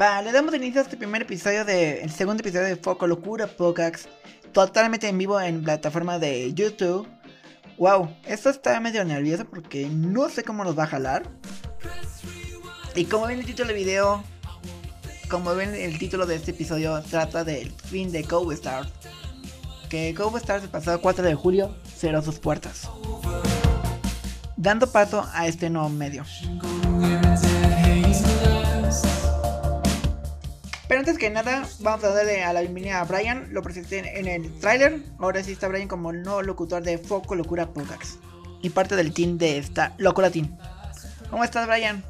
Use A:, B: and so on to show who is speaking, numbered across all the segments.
A: Va, le damos inicio a este primer episodio de. El segundo episodio de Foco Locura Pocax. Totalmente en vivo en plataforma de YouTube. Wow, esto está medio nervioso porque no sé cómo nos va a jalar. Y como ven el título del video, como ven el título de este episodio, trata del fin de Go Stars. Que Go Stars el pasado 4 de julio cerró sus puertas. Dando paso a este nuevo medio. Antes que nada, vamos a darle a la bienvenida a Brian. Lo presenté en el tráiler. Ahora sí está Brian como el nuevo locutor de Foco Locura Podcast. Y parte del team de esta Locura Team. ¿Cómo estás, Brian?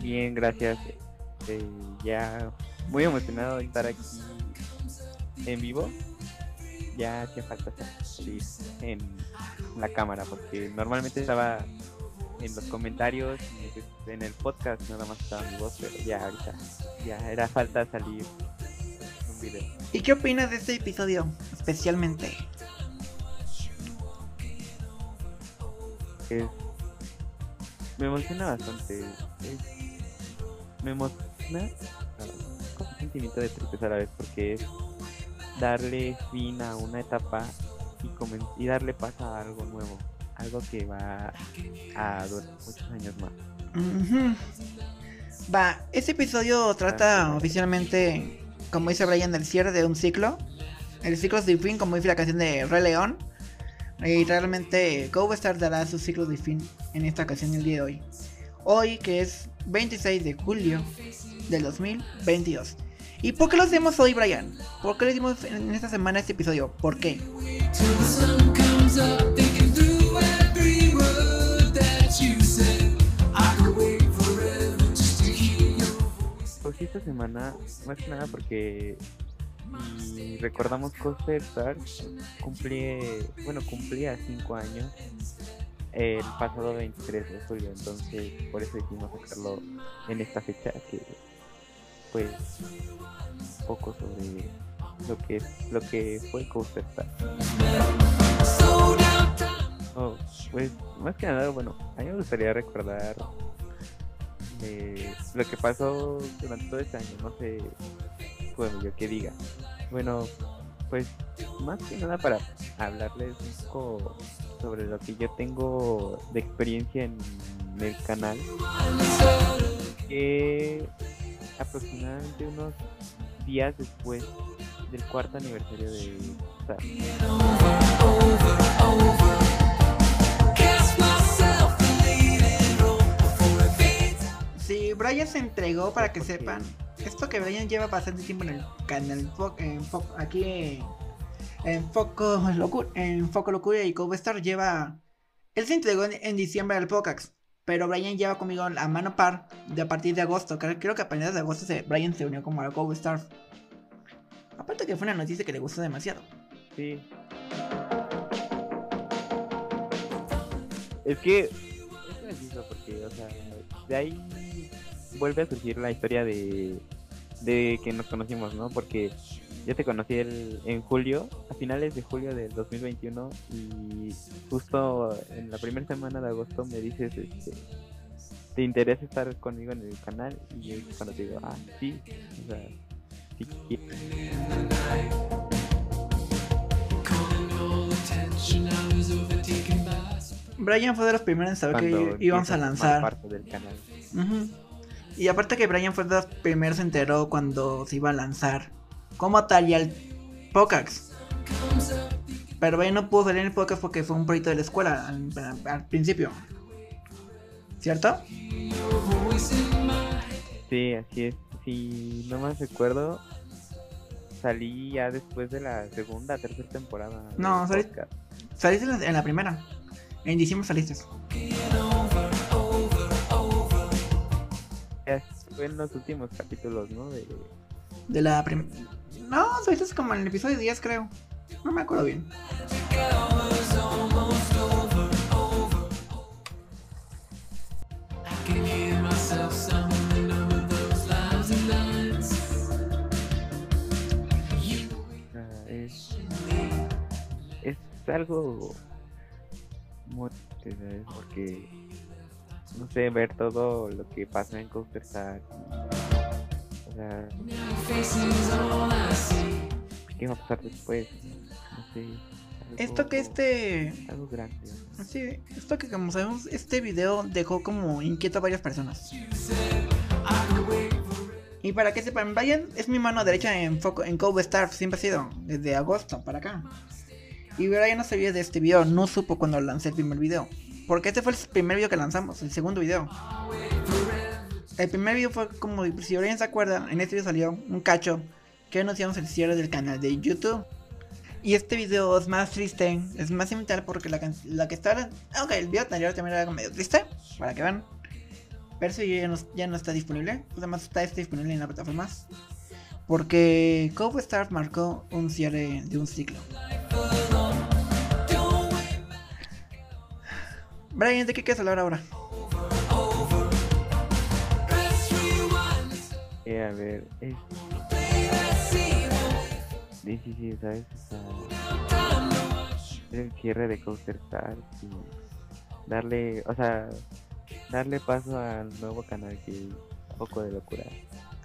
B: Bien, gracias. Eh, ya muy emocionado de estar aquí en vivo. Ya hacía falta salir en la cámara porque normalmente estaba en los comentarios pues, en el podcast nada más estaba mi voz, pero ya ahorita ya era falta salir un video.
A: ¿Y qué opinas de este episodio especialmente?
B: Es, me emociona bastante. Es, me emociona con un sentimiento de tristeza a la vez porque es darle fin a una etapa y, y darle paso a algo nuevo algo que va a durar muchos años más.
A: Va, este episodio trata oficialmente, como dice Brian, del cierre de un ciclo. El ciclo sin fin, como dice la canción de Rey León. Y realmente Go Star dará su ciclo de fin en esta ocasión el día de hoy. Hoy que es 26 de julio del 2022. ¿Y por qué lo hacemos hoy, Brian? ¿Por qué le dimos en esta semana este episodio? ¿Por qué?
B: Esta semana, más que nada porque y recordamos que Star cumplí, bueno, cumplía 5 años el pasado 23 de julio, entonces por eso decidimos sacarlo en esta fecha que pues poco sobre lo que lo que fue Coaster Star. Oh, pues más que nada, bueno, a mí me gustaría recordar eh, lo que pasó durante todo este año, no sé, bueno, yo que diga. Bueno, pues más que nada para hablarles un poco sobre lo que yo tengo de experiencia en el canal. Que aproximadamente unos días después del cuarto aniversario de Star.
A: Brian se entregó para que sepan. Esto que Brian lleva bastante tiempo en el canal, en aquí en Foco Locura, en Foco Locura y Star lleva. Él se entregó en, diciembre al Pocax, pero Brian lleva conmigo a mano par de a partir de agosto. Creo que a partir de agosto se, Brian se unió como al Star. Aparte que fue una noticia que le gustó demasiado.
B: Sí. Es que es gracioso porque, o sea, de ahí vuelve a surgir la historia de, de que nos conocimos, ¿no? Porque yo te conocí el, en julio, a finales de julio del 2021 y justo en la primera semana de agosto me dices, este, ¿te interesa estar conmigo en el canal? Y yo cuando te digo, ah, sí, o sea, sí
A: Brian fue de los primeros en saber que íbamos a lanzar.
B: Parte del canal.
A: Y aparte que Brian fue de los primeros se enteró cuando se iba a lanzar como tal y al Pocax. Pero Brian no pudo salir en el podcast porque fue un proyecto de la escuela al, principio. ¿Cierto?
B: Sí, así es. Si no más recuerdo, salí ya después de la segunda, tercera temporada.
A: No, saliste en la primera. En diciembre saliste.
B: Fue en los últimos capítulos, ¿no? De,
A: de la primera. No, saliste como en el episodio 10, creo. No me acuerdo bien.
B: Ah, es, es algo muy porque no sé, ver todo lo que pasa en Counter Strike. O sea, ¿qué va a pasar después? No sé. algo-
A: Esto que este...
B: Algo grande.
A: Sí, esto que como sabemos, este video dejó como inquieto a varias personas. Y para que sepan, Brian es mi mano derecha en foco en Cove Star, siempre ha sido, desde agosto para acá. Y Brian no sabía de este video, no supo cuando lancé el primer video. Porque este fue el primer video que lanzamos, el segundo video. El primer video fue como, si Brian se acuerda, en este video salió un cacho que anunciamos el cierre del canal de YouTube. Y este video es más triste, es más similar porque la, que estaba... Ok, el video anterior también era medio triste, para que vean. Pero ese video ya no, ya no está disponible, además está este disponible en la plataforma. Porque Cove Star marcó un cierre de un ciclo. Brian, ¿de qué quieres hablar ahora?
B: Eh, a ver, es... Sí, sí, sí, ¿sabes? El cierre de Counter Strike y darle, o sea, darle paso al nuevo canal que es Poco de Locura.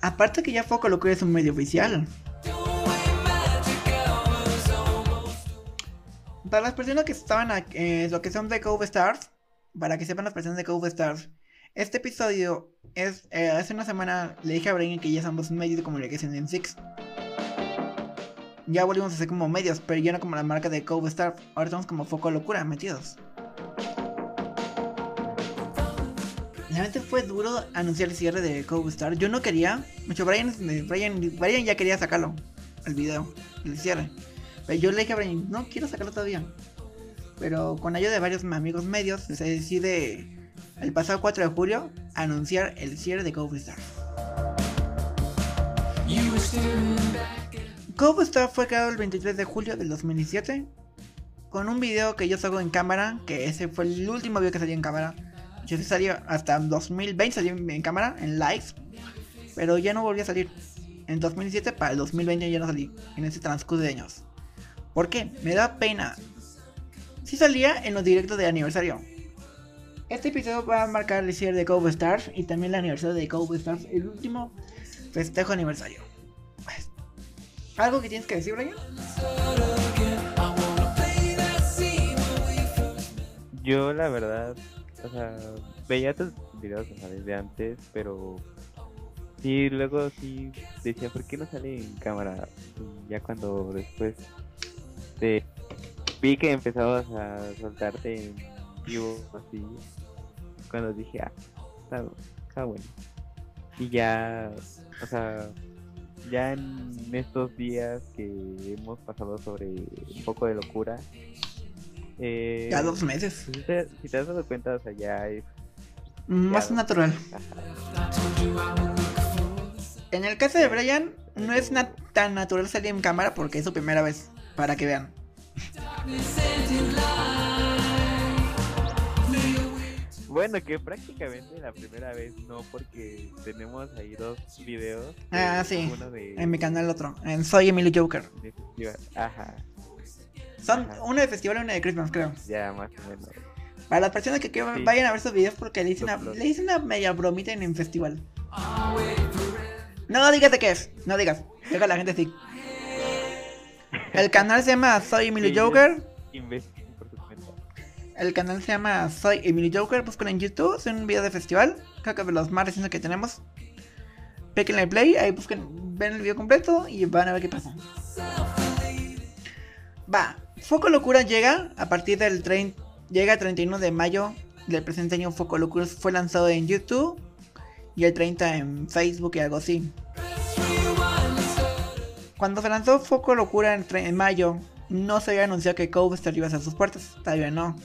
A: Aparte que ya Foco Locura es un medio oficial. Para las personas que estaban aquí, eh, lo que son de Cove Stars, para que sepan las personas de Cove Stars, este episodio es, eh, hace una semana le dije a Brian que ya somos un medio de comunicación en Six. Ya volvimos a ser como medios, pero ya no como la marca de Cove Stars, ahora estamos como Foco Locura metidos. Realmente fue duro anunciar el cierre de Cove Star. Yo no quería. Mucho Brian, Brian, Brian ya quería sacarlo. El video. El cierre. Pero yo le dije a Brian, no quiero sacarlo todavía. Pero con ayuda de varios amigos medios, se decide el pasado 4 de julio anunciar el cierre de Cove Star. Cove Star fue creado el 23 de julio del 2017 con un video que yo salgo en cámara, que ese fue el último video que salió en cámara. Yo salí hasta 2020 salí en cámara, en lives, pero ya no volví a salir. En 2017 para el 2020 ya no salí, en ese transcurso de años. ¿Por qué? Me da pena. Sí salía en los directos de aniversario. Este episodio va a marcar el cierre de Cove Stars y también el aniversario de Cove Stars, el último festejo aniversario. ¿Algo que tienes que decir, Brian?
B: Yo la verdad, o sea, veía tus videos o sea, desde antes, pero sí, luego sí decía, ¿por qué no sale en cámara? Ya cuando después te vi que empezabas a soltarte en vivo así, cuando dije, ah, está, está bueno. Y ya, o sea, ya en estos días que hemos pasado sobre un poco de locura, eh,
A: Ya dos meses.
B: si, te, si te has dado cuenta, o sea, ya es.
A: Más
B: ya-
A: natural. En el caso de Brian, no es na- tan natural salir en cámara porque es su primera vez, para que vean.
B: Bueno, que prácticamente la primera vez no, porque tenemos ahí dos videos.
A: Ah, sí.
B: Uno de,
A: En mi canal otro, en Soy Emilio Joker.
B: de festival. Ajá,
A: Son
B: Ajá.
A: uno de festival y uno de Christmas, creo.
B: ya más o menos.
A: Para las personas que
B: Sí.
A: vayan a ver esos videos porque le hice una, le hice una media bromita en el festival. No digas de qué es, no digas, deja a la gente así. El canal se llama Soy Emilio Joker. El canal se llama Soy Emilio Joker. Buscan en YouTube. Es un video de festival. Creo que de los más recientes que tenemos. Péquenle play. Ahí busquen. Ven el video completo. Y van a ver qué pasa. Va. Foco Locura llega a partir del 30. Llega el 31 de mayo del presente año. Foco Locura fue lanzado en YouTube. Y el 30 en Facebook y algo así. Cuando se lanzó Foco Locura en, mayo, no se había anunciado que Cove iba a hacer sus puertas. Todavía no.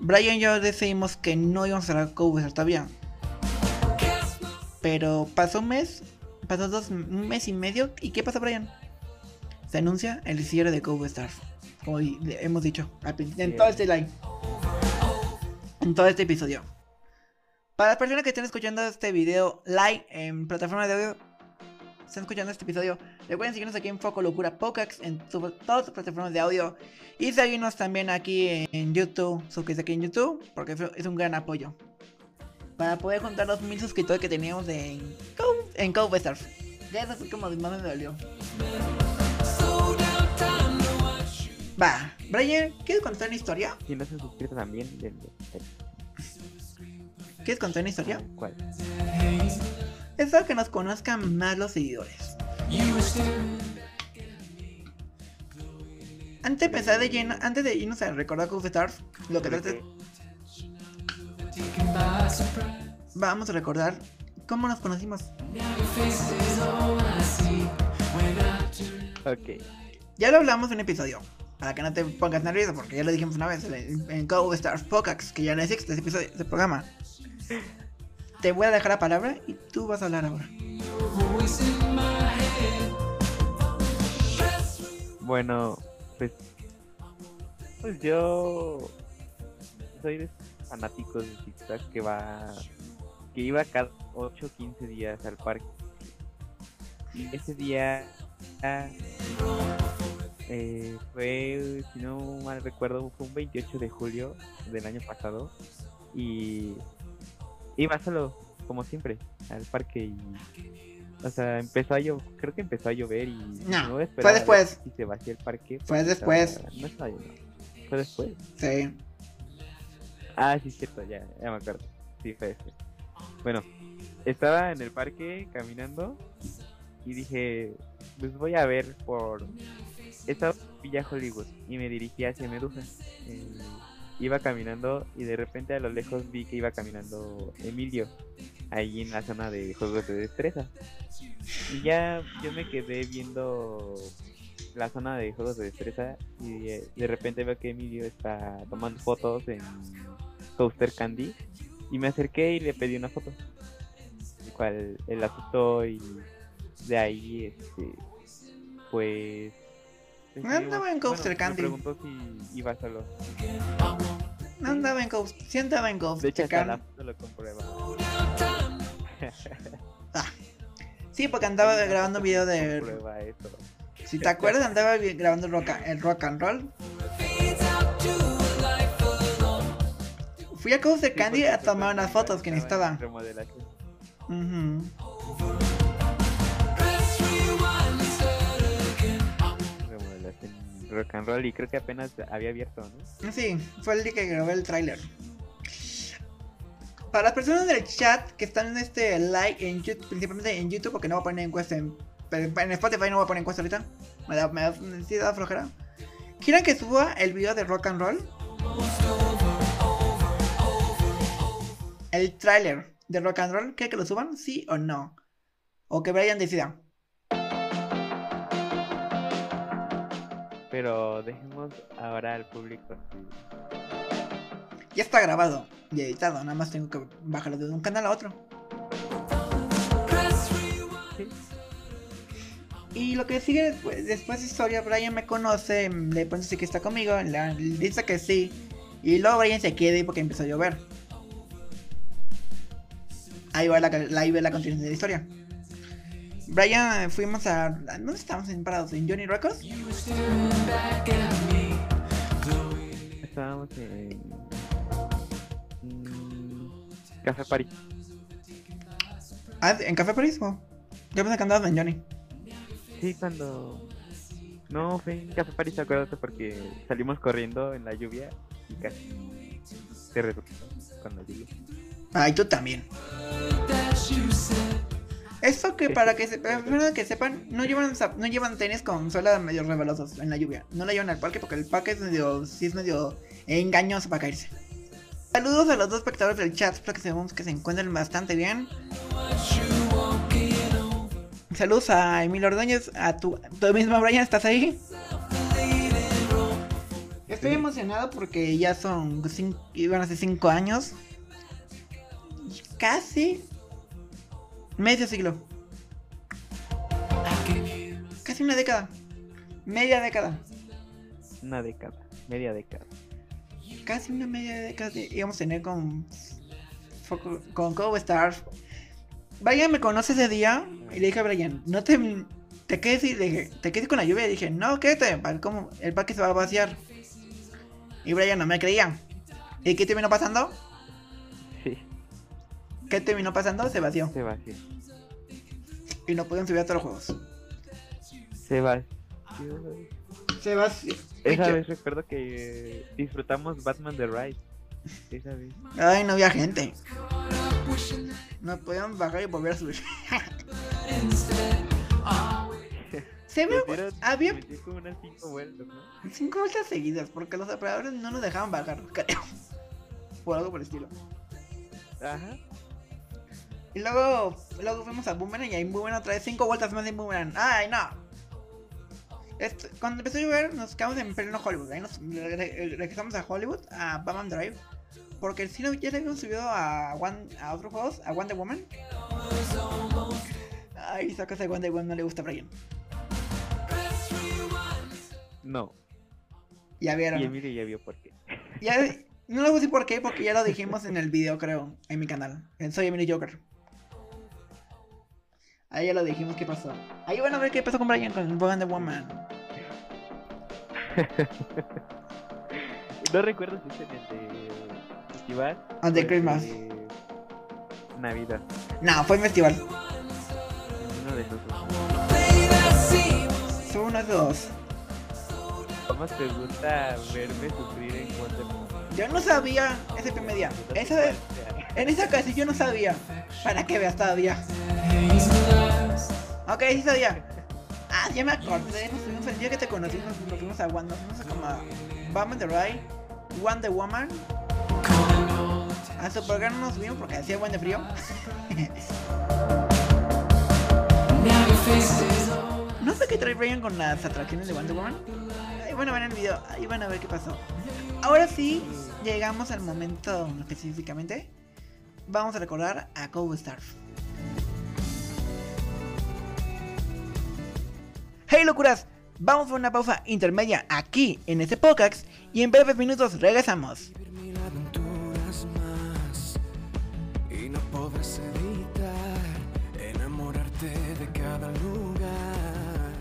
A: Brian y yo decidimos que no íbamos a cerrar Cove todavía. Pero pasó un mes, pasó dos, un mes y medio. ¿Y qué pasa, Brian? Se anuncia el cierre de Cove Star. Como hemos dicho en todo este live. En todo este episodio. Para las personas que estén escuchando este video live en plataforma de audio, están escuchando este episodio, recuerden seguirnos aquí en Foco Locura Pocax en todas sus plataformas de audio y seguirnos también aquí en YouTube, suscríbete aquí en YouTube porque es- es un gran apoyo. para poder juntar los mil suscriptores que teníamos en en Cove Stars. Ya eso fue como más me dolió. Va, Brian, ¿quieres contar una historia?
B: Si no se han suscrito también, denle.
A: ¿Quieres contar una historia?
B: ¿Cuál?
A: Es para que nos conozcan más los seguidores. Antes de empezar de lleno, antes de irnos a recordar Cove Stars, lo que trata- vamos a recordar cómo nos conocimos.
B: Ok.
A: Ya lo hablamos en un episodio. Para que no te pongas nervioso, porque ya lo dijimos una vez en, en Go Stars Podcast, que ya no existe ese episodio, ese programa. Te voy a dejar la palabra y tú vas a hablar ahora.
B: Bueno, pues. Pues yo. Soy de fanáticos de TikTok que va. Que iba cada 8 o 15 días al parque. Y ese día. eh, fue, si no mal recuerdo, fue un 28 de julio del año pasado. Y. Iba solo, como siempre, al parque y. O sea, empezó a llover, creo que empezó a llover y
A: No,
B: a
A: fue después.
B: si se vacía el parque.
A: Fue después.
B: estaba- no estaba lleno. Fue después.
A: Sí.
B: Ah, sí, cierto, ya, ya me acuerdo. Sí, fue después. Bueno, estaba en el parque caminando y dije, pues voy a ver por... Estaba en Villa Hollywood y me dirigí hacia Medusa. Eh, iba caminando y de repente a lo lejos vi que iba caminando Emilio, ahí en la zona de juegos de destreza. Y ya yo me quedé viendo la zona de juegos de destreza y de repente veo que Emilio está tomando fotos en Coaster Candy y me acerqué y le pedí una foto. El cual él aceptó y de ahí este pues
A: andaba en Coaster
B: me
A: Candy.
B: preguntó si iba.
A: No andaba en Ghost. Sí andaba en Ghost.
B: De hecho hasta
A: Can-
B: la foto lo comprueba.
A: Sí, porque andaba grabando un video de.
B: Comprueba eso.
A: Si te acuerdas, andaba grabando el rock, el rock and roll. Fui a Coaster Candy a tomar unas fotos que necesitaba. Ujú.
B: Rock and roll y creo que apenas había abierto, ¿no?
A: Sí, fue el día que grabé el tráiler. Para las personas del chat que están en este like en YouTube, principalmente en YouTube, porque no voy a poner encuesta en, Spotify no voy a poner encuesta ahorita. Me da, me da flojera. ¿Quieren que suba el video de rock and roll? El tráiler de rock and roll, ¿quieren que lo suban? ¿Sí o no? O que Brian decida.
B: Pero dejemos ahora al público así.
A: Ya está grabado y editado, nada más tengo que bajarlo de un canal a otro.
B: Sí.
A: Y lo que sigue después, después de historia, Brian me conoce, le pone sí que está conmigo, le dice que sí. Y luego Brian se queda porque empezó a llover. Ahí va la, ahí va la continuación de la historia. Brian, fuimos a... ¿Dónde estábamos en- parados? ¿En Johnny Records?
B: Estábamos en. Café París.
A: Ah, ¿En Café París? o? Yo pensé que andabas en Johnny.
B: Sí, cuando. No, fue en Café París, acuérdate, porque salimos corriendo en la lluvia y casi se redujo con la lluvia.
A: Ah, y tú también. Eso que para que, se, para que sepan, no llevan, no llevan tenis con suelas medio rebalosos en la lluvia. No la llevan al parque porque el parque es medio, sí es medio engañoso para caerse. Saludos a los dos espectadores del chat, espero que sabemos que se encuentren bastante bien. Saludos a Emilio Ordóñez, a tu, tú mismo Brian, ¿estás ahí? Estoy emocionado porque ya son cinco, iban a ser 5 años. Casi medio siglo. Casi una década. Media década.
B: Una década, media década.
A: Casi una media década de- íbamos a tener con con Cobo Stars. Brian me conoce ese día y le dije a Brian, no te, te quedes y le dije, te quedes con la lluvia y dije, no, quédate, cómo el parque se va a vaciar. Y Brian no me creía. ¿Y qué terminó pasando? ¿Qué terminó pasando? Se vació.
B: Se vació.
A: Y no pudieron subir a todos los juegos.
B: Se vació.
A: Se vació.
B: Esa vez recuerdo que disfrutamos Batman The Ride. Esa vez.
A: Ay, no había gente. No podían bajar y volver a subir. Se
B: Metieron-
A: había
B: como unas cinco vueltas, ¿no?
A: cinco vueltas seguidas porque los operadores no nos dejaban bajar, creo. Por algo por el estilo.
B: Ajá.
A: Y luego, luego fuimos a Boomerang y ahí Boomerang otra vez cinco vueltas más en Boomerang. ¡Ay, no! Esto- cuando empezó a llover nos quedamos en pleno Hollywood. Ahí nos re- re- regresamos a Hollywood, a Batman Drive. Porque el cine ya le habíamos subido a, One, a otros juegos, a Wonder Woman. Ay, esa cosa de Wonder Woman no le gusta a Brian.
B: No.
A: Ya vieron.
B: Y Emilio ya vio por qué.
A: Ya, no le voy a decir por qué, porque ya lo dijimos en el video, creo, en mi canal. En Soy Emilio Joker. Ahí ya lo dijimos qué pasó. Ahí van a ver qué pasó con Brian con el Wonder Woman.
B: No recuerdo si es en el de festival.
A: Ah, de
B: o el
A: Christmas.
B: de Navidad.
A: No, fue en festival.
B: Uno de esos dos.
A: Son unos dos.
B: ¿Cómo te gusta verme sufrir en Wonder Woman?
A: Yo no sabía ese primer día. Esa en esa ocasión yo no sabía. Para que veas todavía. Ok, sí sabía. Ah, ya me acordé. Nos fuimos el día que te conocí. Nos, nos fuimos a Wonder. Nos fuimos a como Batman the Ride, Wonder Woman. A Supergirl no nos subimos porque hacía buen de frío. no sé qué trae Brian con las atracciones de Wonder Woman. Ahí van a ver el video, ahí van a ver qué pasó. Ahora sí, llegamos al momento específicamente. Vamos a recordar a Cowboy Star. Hey locuras, vamos a una pausa intermedia aquí en este podcast y en breves minutos regresamos.
C: Más y no podrás evitar enamorarte de cada lugar.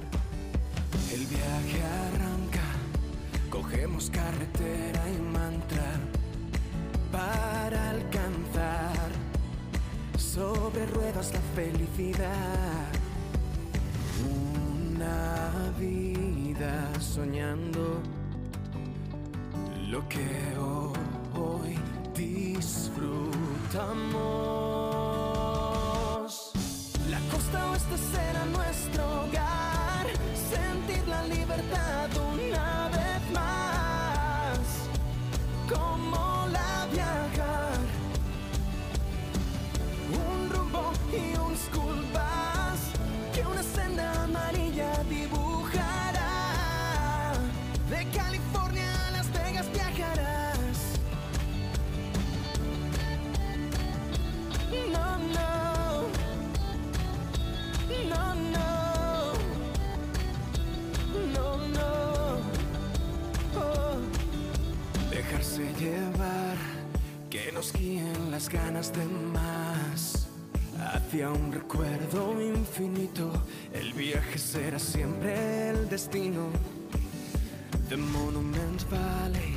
C: El viaje arranca, cogemos carretera y mantra para alcanzar sobre ruedas la felicidad. Una vida soñando lo que hoy disfrutamos. La costa oeste será nuestro hogar, sentir la libertad una destino. Monument Valley,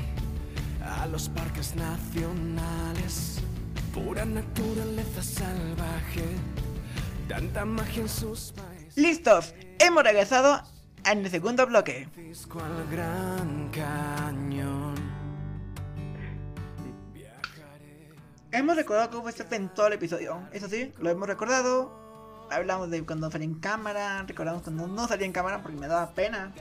C: a los parques nacionales, pura naturaleza salvaje, tanta magia en sus paisajes.
A: Listos, hemos regresado en el segundo bloque.
C: Fisco al gran cañón. Viajaré.
A: Hemos recordado cómo fue este en todo el episodio. Eso sí, lo hemos recordado. Hablamos de cuando salía en cámara, recordamos cuando no salía en cámara porque me daba pena.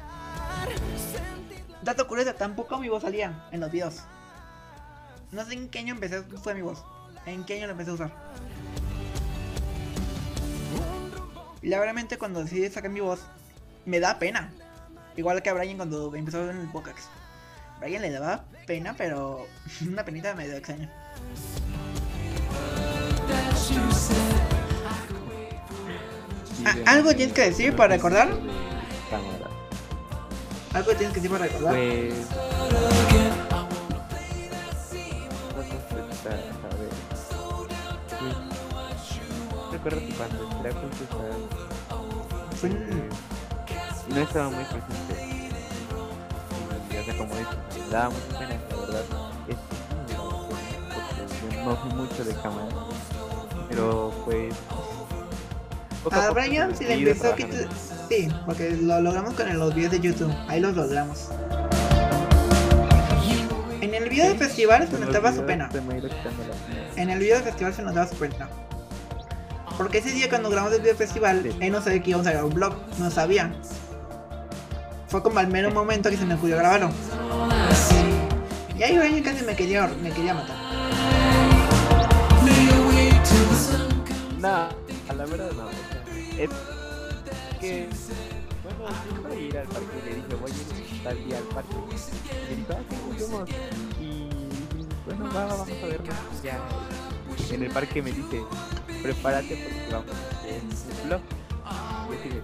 A: Dato curioso, tampoco mi voz salía en los videos. No sé en qué año empecé, fue mi voz. En qué año lo empecé a usar. Y la verdad cuando decidí sacar mi voz, me da pena. Igual que a Brian cuando empezó en el podcast. Brian le daba pena, pero una penita medio extraña. Ah, ¿algo tienes que decir para recordar? ¿Algo tienes que decir para recordar?
B: Pues. Recuerdo que cuando entré a Pulsar,
A: Fue en-
B: no estaba muy presente. Y, o sea, como dices, me daba mucha pena, la verdad. Porque yo no soy mucho de cámara. Pero pues. A
A: Brian sí le empezó a
B: trabajando.
A: quitar. Sí, porque lo logramos con los videos de YouTube. Ahí los logramos. En el video del festival se notaba su pena.
B: se.
A: En el video del festival se notaba su pena. Porque ese día cuando grabamos el video del festival, él no sabía que íbamos a grabar un vlog. No sabía. Fue como al mero momento que se me ocurrió grabarlo. Y ahí Brian casi me quería, me quería matar.
B: No, es que. Bueno, iba a ir al parque y le dije, voy a ir tal día al parque. Y me dijo, ah, sí. Y bueno, va, vamos a vernos. Ya en el parque me dice, prepárate porque vamos a hacer un vlog. Y yo así de,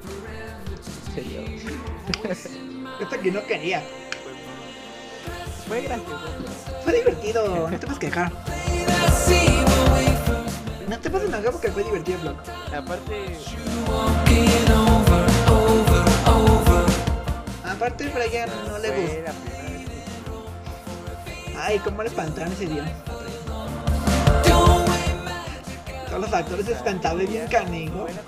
B: ¿en serio?
A: Esto que no quería.
B: Fue gracioso.
A: Fue divertido, no te puedes quejar. No te puedes enojar porque fue divertido el
B: pero Aparte,
A: Aparte, Brian no le gusta.
B: que
A: Ay, cómo le espantaron ese día. Todos los actores se espantaban bien
B: primera vez.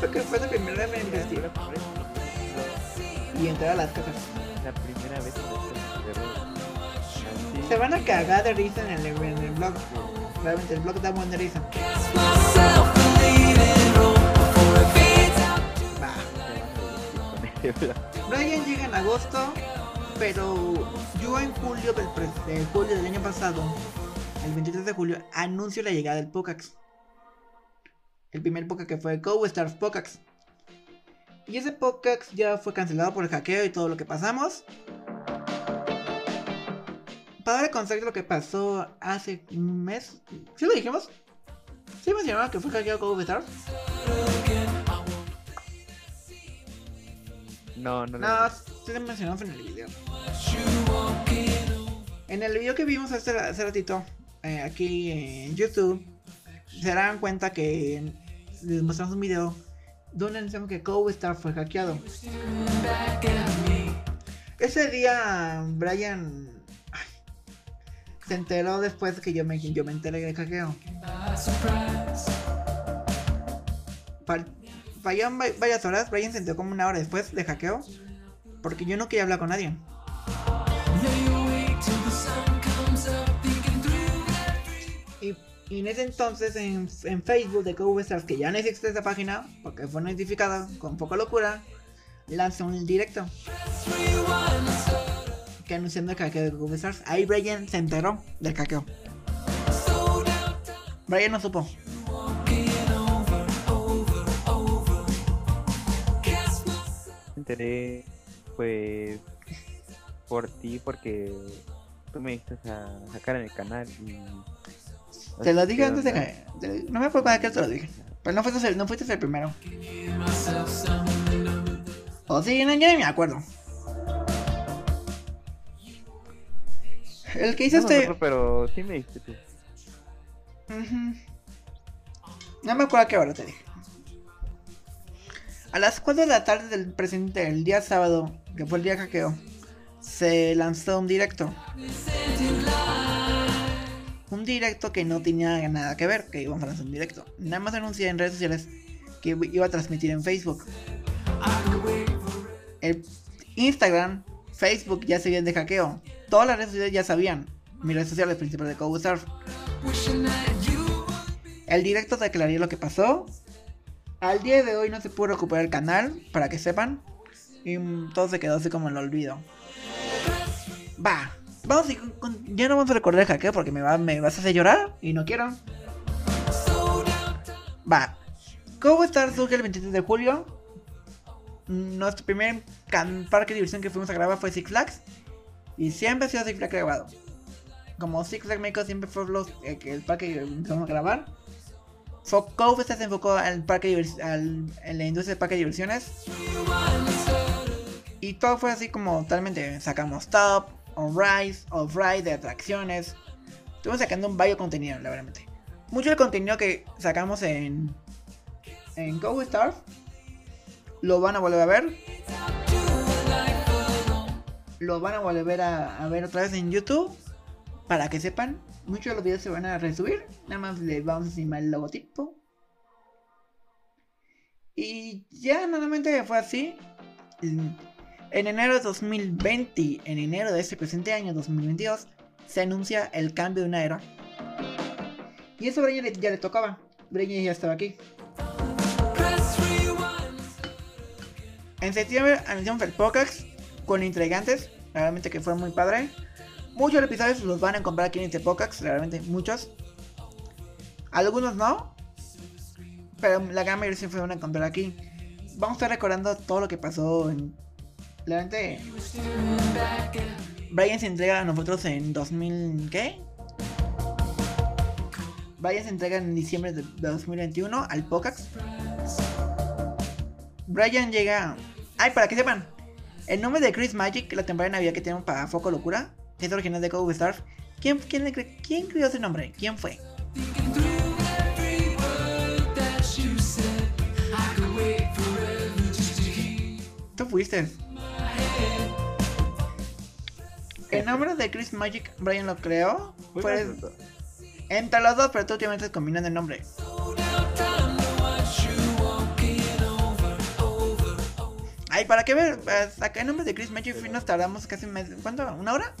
A: Porque fue la primera vez en y entrar a las casas.
B: la primera vez que así.
A: Se van a cagar de risa en el, en el blog. Realmente el blog da buena risa. Brian llega en agosto, pero yo en julio del, de julio del año pasado, el 23 de julio, anuncio la llegada del Pocax. El primer Pocax que fue Go Stars Pocax. Y ese Pocax ya fue cancelado por el hackeo y todo lo que pasamos. Para dar contexto lo que pasó hace un mes. ¿Sí lo dijimos? ¿Sí mencionaron que fue hackeado Go Stars?
B: No, no,
A: No,
B: no.
A: sí lo mencionamos en el video. En el video que vimos hace, hace ratito, eh, aquí en YouTube, se darán cuenta que les mostramos un video donde anunciamos que CoStar fue hackeado. Ese día, Brian se enteró después que yo me, yo me enteré del hackeo. Pa- Pasaron va- varias horas, Brian se enteró como una hora después de hackeo, porque yo no quería hablar con nadie. Y, en ese entonces en, en Facebook de CoWestars, que ya no existe esa página, porque fue notificada con poca locura, lanzó un directo. Que anunciando el hackeo de CoWestars. Ahí Brian se enteró del hackeo. Brian no supo.
B: Me enteré, pues, por ti, porque tú me diste a sacar en el canal y...
A: Te lo dije
B: ¿Qué
A: antes de que. No me acuerdo cuándo que te lo dije. Pero no fuiste el, no fuiste el primero. O sí, no, ya ni me acuerdo. El que hizo
B: No
A: este.
B: acuerdo, pero sí me diste tú.
A: Ujú. No me acuerdo a qué hora te dije. A las 4 de la tarde del presente, el día sábado, que fue el día hackeo, se lanzó un directo. Un directo que no tenía nada que ver, que íbamos a lanzar un directo. Nada más anuncié en redes sociales que iba a transmitir en Facebook. El Instagram, Facebook ya sabían de hackeo. Todas las redes sociales ya sabían. Mis redes sociales principales de CoWStar. El directo declararía lo que pasó. Al día de hoy no se pudo recuperar el canal, para que sepan. Y todo se quedó así como en el olvido. Va. Vamos ir con, Ya no vamos a recordar el hackeo porque me, va, me vas a hacer llorar y no quiero. Va. ¿Cómo estar surge el 23 de julio? Mm, Nuestro primer parque de diversión que fuimos a grabar fue Six Flags. Y siempre ha sido Six Flags grabado. Como Six Flags México siempre fue los, eh, el parque que empezamos a grabar. Fo- Cove se enfocó al parque al- en la industria de parque de diversiones. Y todo fue así como totalmente. Sacamos top, on rise, off ride, de atracciones. Estuvimos sacando un varios contenido, la verdad. Mucho del contenido que sacamos en. En Go Stars. Lo van a volver a ver. Lo van a volver a, ver otra vez en YouTube. Para que sepan Muchos de los videos se van a resubir. Nada más les vamos a encima el logotipo. Y ya normalmente fue así. En en enero de 2020, en enero de este presente año 2022, se anuncia el cambio de una era. Y eso a Brian ya le tocaba. Brian ya estaba aquí. En septiembre anunciamos el podcast con intrigantes. Realmente que fue muy padre. Muchos episodios los van a comprar aquí en podcast. Realmente muchos. Algunos no. Pero la gran mayoría se fueron a comprar aquí. Vamos a estar recordando todo lo que pasó en. Realmente. Brian se entrega a nosotros en 2000. ¿Qué? Brian se entrega en diciembre de 2021 al podcast. Brian llega. Ay, para que sepan. El nombre de Chris Magic, la temporada de Navidad que tenemos para Foco Locura, que es original de Code Stars. ¿Quién, quién, le ¿Quién creó ese nombre? ¿Quién fue? Tú fuiste. El nombre de Chris Magic, Brian lo creó.
B: Gracioso.
A: entre los dos, pero tú últimamente combinan el nombre. Ay, ¿para qué ver? Pues, Acá el nombre de Chris Magic Free nos tardamos casi un mes. ¿Cuánto? ¿Una hora?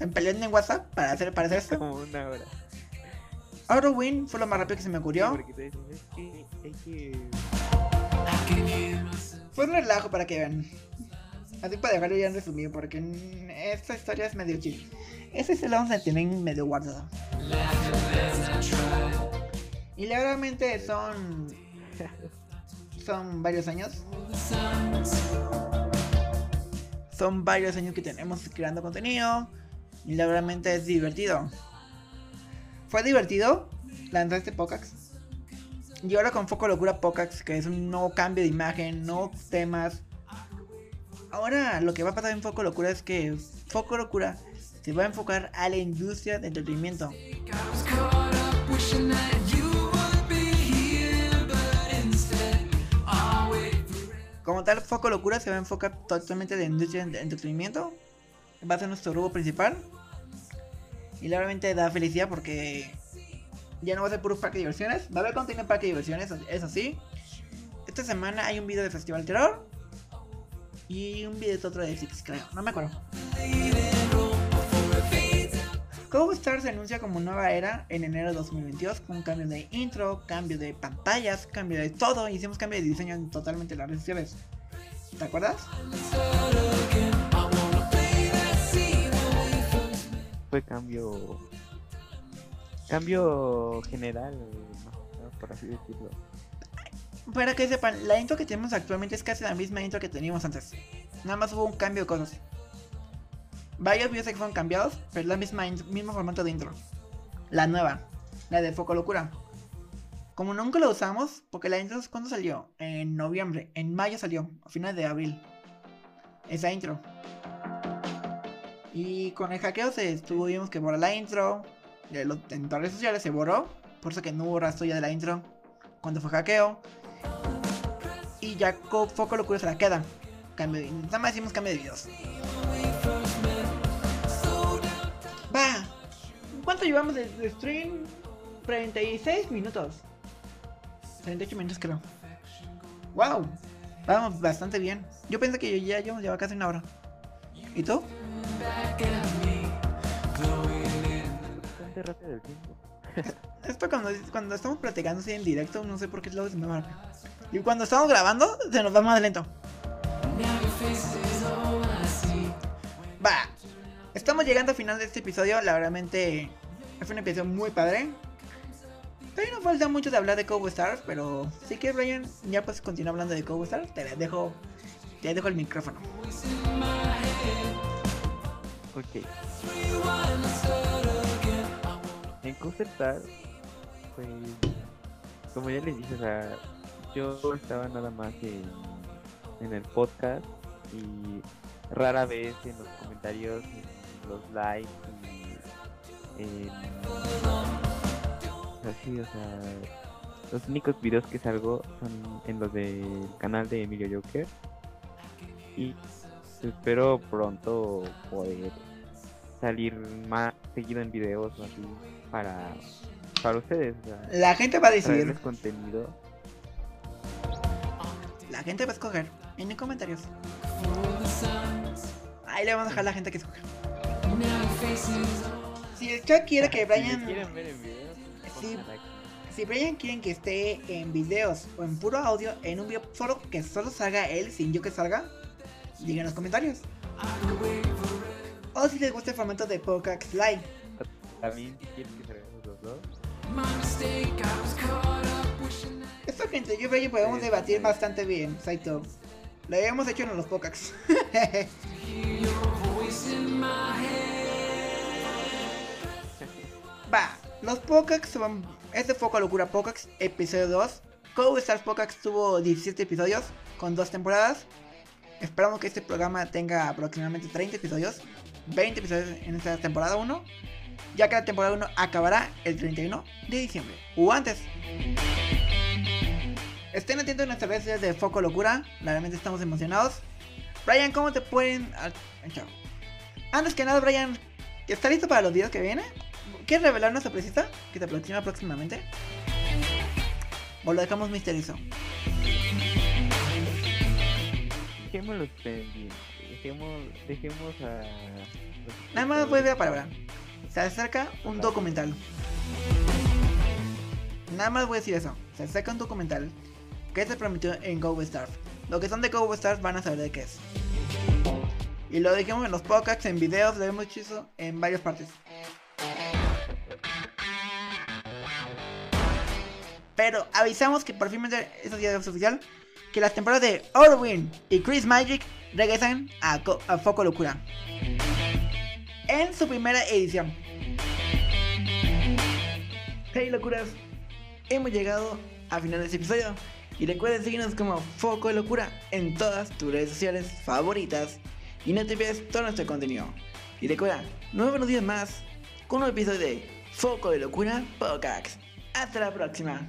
A: En peleando en WhatsApp para hacer, para hacer esto.
B: Como una hora.
A: Auto-win fue lo más rápido que se me ocurrió. Fue un relajo para que vean. Así para dejarlo ya en resumido, porque esta historia es medio chill. Ese se lo vamos a tener medio guardado. Y realmente son. Son varios años. Son varios años que tenemos creando contenido. Y la realmente es divertido. Fue divertido lanzar este podcast. Y ahora con Foco Locura Podcast, que es un nuevo cambio de imagen, nuevos temas. Ahora lo que va a pasar en Foco Locura es que Foco Locura se va a enfocar a la industria de entretenimiento. Como tal, Foco Locura se va a enfocar totalmente en la industria de entretenimiento. Va a ser nuestro grupo principal. Y realmente da felicidad porque ya no va a ser puro parque de diversiones. Va a haber contenido en parque de diversiones, eso sí. Esta semana hay un video de Festival Terror. Y un video de otro de Six, creo. No me acuerdo. Cove Star se anuncia como nueva era en enero de 2022 con un cambio de intro, cambio de pantallas, cambio de todo. Hicimos cambio de diseño en totalmente las redes sociales. ¿Te acuerdas?
B: Fue cambio... Cambio general, por así decirlo.
A: Para que sepan, la intro que tenemos actualmente es casi la misma intro que teníamos antes. Nada más hubo un cambio de cosas. Varios videos que fueron cambiados, pero es la misma mismo formato de intro. La nueva, la de Foco Locura. Como nunca la usamos, porque la intro, ¿cuándo salió? En noviembre, en mayo salió, a finales de abril. Esa intro. Y con el hackeo se tuvimos que borrar la intro. En todas las redes sociales se borró. Por eso que no hubo rastro ya de la intro. Cuando fue hackeo. Y ya co- Foco Locura se la queda. Cambio nada más decimos cambio de videos. Llevamos de, de stream? 36 minutos. 38 minutos creo. Wow. Vamos bastante bien. Yo pensé que ya llevamos lleva casi una hora. ¿Y tú?
B: Bastante rápido el tiempo.
A: Esto cuando, cuando estamos platicando así en directo, no sé por qué luego se me marca. Y cuando estamos grabando, se nos va más lento. Va. Estamos llegando al final de este episodio. La realmente fue un episodio muy padre. Todavía no falta mucho de hablar de Cowboy Stars, pero sí que Ryan ya pues continúa hablando de Cowboy Stars. Te dejo, te dejo el micrófono.
B: Ok. En Coaster Star, pues, como ya les dije, o sea, yo estaba nada más en, en el podcast y rara vez en los comentarios, en los likes y en... Así, o sea, los únicos videos que salgo son en los del canal de Emilio Joker y espero pronto poder salir más seguido en videos o así para, para ustedes. o sea,
A: La gente va a decidir.
B: contenido.
A: La gente va a escoger en los comentarios. Ahí le vamos a dejar a la gente que escoja. Si el chat quiere que
B: Si
A: Brian.
B: quieren ver en videos,
A: Sí.
B: pongan aquí.
A: Si Brian quieren que esté en videos o en puro audio, en un video solo que solo salga él sin yo que salga, digan en los comentarios. O si les gusta el formato de podcast live.
B: También quieren que salgamos los dos.
A: Esto que entre yo y Brian podemos
B: Sí,
A: debatir
B: sí.
A: bastante bien, Saito. Lo habíamos hecho en los podcasts. Va, los podcasts son. Es de Foco a Locura Podcasts, episodio 2. Go Stars Podcasts tuvo 17 episodios con dos temporadas. Esperamos que este programa tenga aproximadamente 30 episodios. 20 episodios en esta temporada 1. Ya que la temporada 1 acabará el 31 de diciembre. O antes. Estén atentos a nuestras redes de Foco Locura. Realmente estamos emocionados. Brian, ¿cómo te pueden.? ah, chao. Antes que nada, Brian, ¿está listo para los videos que vienen? ¿Quieres revelar una sorpresita que te aproxima próximamente? ¿O lo dejamos misterioso?
B: Dejémoslos pendientes. Dejemos, dejemos a. los
A: Nada más voy a la palabra. Se acerca un documental. Nada más voy a decir eso. Se acerca un documental que se prometió en Go Stars. Lo que son de Go Stars van a saber de qué es. Y lo dijimos en los podcasts, en videos, lo hemos hecho en varias partes. Pero avisamos que por fin estos días es oficial que las temporadas de Orwin y Chris Magic regresan a, a Foco Locura en su primera edición. Hey locuras, hemos llegado al final de este episodio y recuerden seguirnos como Foco de Locura en todas tus redes sociales favoritas y no te pierdas todo nuestro contenido. Y recuerda, nos vemos días más con un episodio de Foco de Locura Podcast. Hasta la próxima.